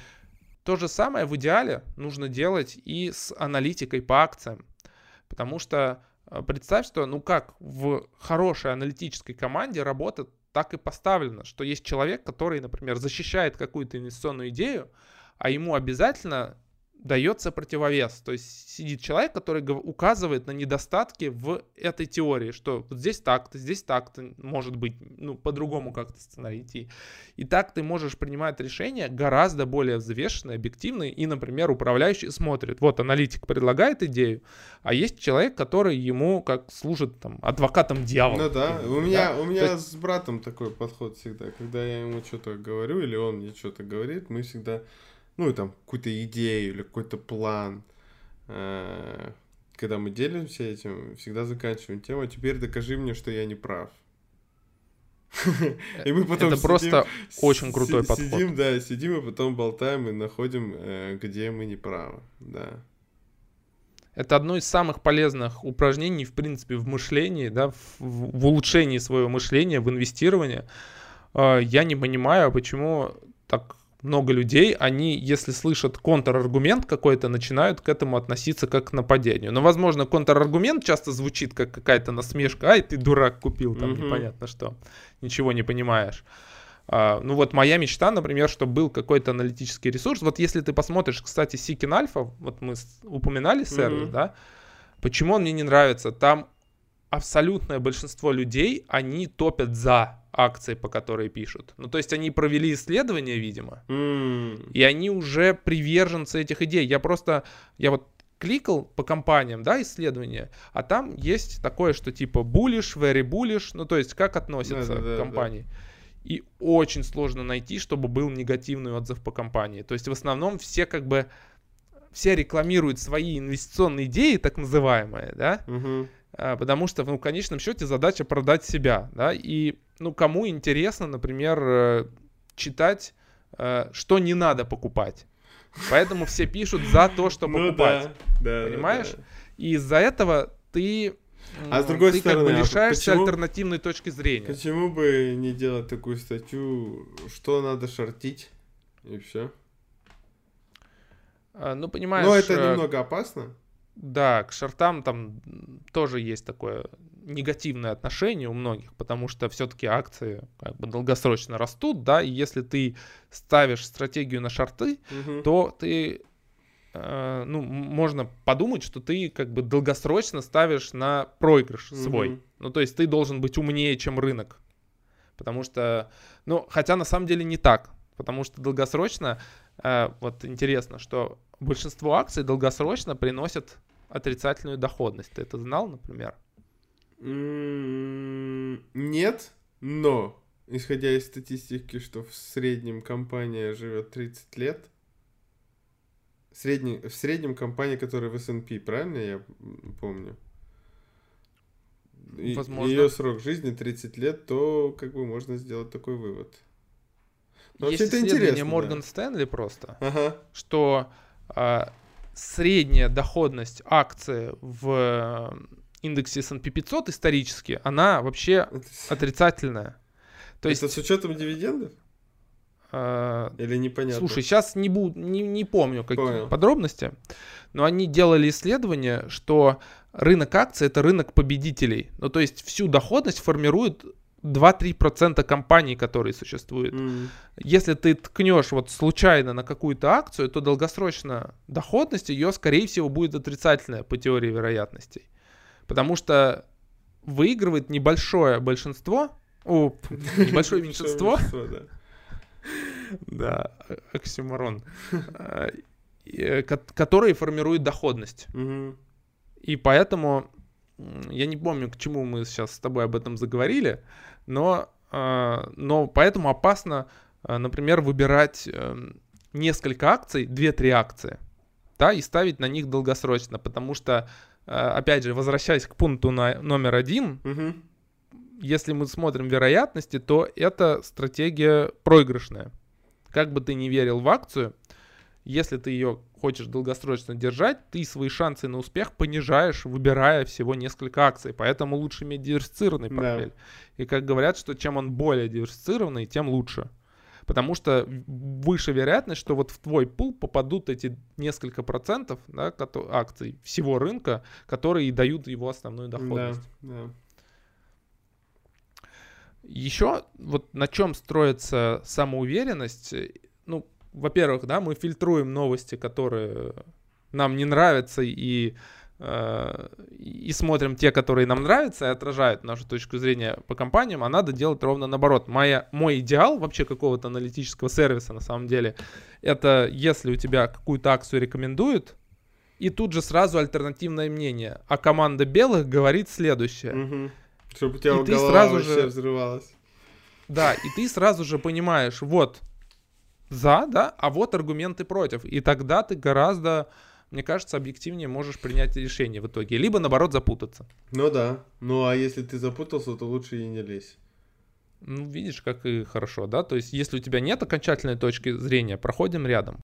То же самое в идеале нужно делать и с аналитикой по акциям. Потому что э, представь, что, ну как в хорошей аналитической команде работа так и поставлена, что есть человек, который, например, защищает какую-то инвестиционную идею, а ему обязательно дается противовес. То есть сидит человек, который указывает на недостатки в этой теории, что вот здесь так-то, здесь так-то, может быть, ну, по-другому как-то сценарий идти. И так ты можешь принимать решения гораздо более взвешенные, объективные, и, например, управляющий смотрит, вот аналитик предлагает идею, а есть человек, который ему как служит там адвокатом дьявола. Ну да, у меня, да? у меня есть... с братом такой подход всегда, когда я ему что-то говорю или он мне что-то говорит, мы всегда ну, там, какую-то идею или какой-то план. Э, когда мы делимся этим, всегда заканчиваем тему, «А теперь докажи мне, что я не прав. И мы потом Это просто очень крутой подход. Сидим, да, сидим и потом болтаем и находим, э, где мы не правы, да. Это одно из самых полезных упражнений, в принципе, в мышлении, да, в, в улучшении своего мышления, в инвестировании. Э, я не понимаю, почему так много людей, они, если слышат контраргумент какой-то, начинают к этому относиться как к нападению. Но, возможно, контраргумент часто звучит как какая-то насмешка. Ай, ты дурак купил, там mm-hmm. непонятно что. Ничего не понимаешь. А, ну вот моя мечта, например, чтобы был какой-то аналитический ресурс. Вот если ты посмотришь, кстати, Сикин Альфа, вот мы упоминали сервис, mm-hmm. да, почему он мне не нравится? Там абсолютное большинство людей, они топят за акции, по которой пишут. Ну, то есть они провели исследование, видимо, mm. и они уже приверженцы этих идей. Я просто, я вот кликал по компаниям, да, исследования, а там есть такое, что типа bullish, very bullish, ну, то есть как относятся да, да, компании. Да. И очень сложно найти, чтобы был негативный отзыв по компании. То есть в основном все как бы, все рекламируют свои инвестиционные идеи, так называемые, да, угу. потому что, ну, в конечном счете задача продать себя, да, и ну, кому интересно, например, э, читать, э, что не надо покупать. Поэтому все пишут за то, что ну покупать. Ну, да, Понимаешь? Да, да. И из-за этого ты, а с другой ты стороны, как бы лишаешься почему, альтернативной точки зрения. Почему бы не делать такую статью, что надо шортить, и все? А, ну, понимаешь... Но это э, немного опасно. Да, к шортам там тоже есть такое негативное отношение у многих, потому что все-таки акции как бы долгосрочно растут, да, и если ты ставишь стратегию на шорты, угу. то ты э, ну, можно подумать, что ты как бы долгосрочно ставишь на проигрыш свой. Угу. Ну, то есть ты должен быть умнее, чем рынок. Потому что, ну, хотя на самом деле не так. Потому что долгосрочно, э, вот интересно, что большинство акций долгосрочно приносят отрицательную доходность. Ты это знал, например? Нет, но исходя из статистики, что в среднем компания живет 30 лет, средний, в среднем компания, которая в S&P, правильно я помню? Возможно. Ее срок жизни 30 лет, то как бы можно сделать такой вывод. Но Есть это исследование Морган да. Стэнли просто, ага. что а, средняя доходность акции в индексе S&P 500 исторически, она вообще отрицательная. То есть, Это с учетом дивидендов? А, Или непонятно? Слушай, сейчас не, буду, не, не помню какие Понял. подробности, но они делали исследование, что рынок акций это рынок победителей. Ну, то есть всю доходность формирует 2-3% компаний, которые существуют. Mm. Если ты ткнешь вот случайно на какую-то акцию, то долгосрочно доходность ее, скорее всего, будет отрицательная по теории вероятностей. Потому что выигрывает небольшое большинство, о, небольшое меньшинство, да, оксюмарон, э, которые формируют доходность. И поэтому я не помню, к чему мы сейчас с тобой об этом заговорили, но, э, но поэтому опасно, э, например, выбирать несколько акций, 2-3 акции, да, и ставить на них долгосрочно, потому что Э, опять же, возвращаясь к пункту на номер один, угу. если мы смотрим вероятности, то это стратегия проигрышная. Как бы ты ни верил в акцию, если ты ее хочешь долгосрочно держать, ты свои шансы на успех понижаешь, выбирая всего несколько акций. Поэтому лучше иметь диверсифицированный портфель. Да. И как говорят, что чем он более диверсифицированный, тем лучше. Потому что выше вероятность, что вот в твой пул попадут эти несколько процентов да, акций всего рынка, которые дают его основную доходность. Да, да. Еще вот на чем строится самоуверенность, ну, во-первых, да, мы фильтруем новости, которые нам не нравятся, и, и смотрим те, которые нам нравятся, и отражают нашу точку зрения по компаниям, а надо делать ровно наоборот. Моя, мой идеал вообще какого-то аналитического сервиса, на самом деле, это если у тебя какую-то акцию рекомендуют, и тут же сразу альтернативное мнение, а команда белых говорит следующее. Угу. Чтобы у тебя и голова сразу же взрывалась. Да, и ты сразу же понимаешь, вот за, да, а вот аргументы против. И тогда ты гораздо, мне кажется, объективнее можешь принять решение в итоге. Либо, наоборот, запутаться. Ну да. Ну а если ты запутался, то лучше и не лезь. Ну, видишь, как и хорошо, да? То есть, если у тебя нет окончательной точки зрения, проходим рядом.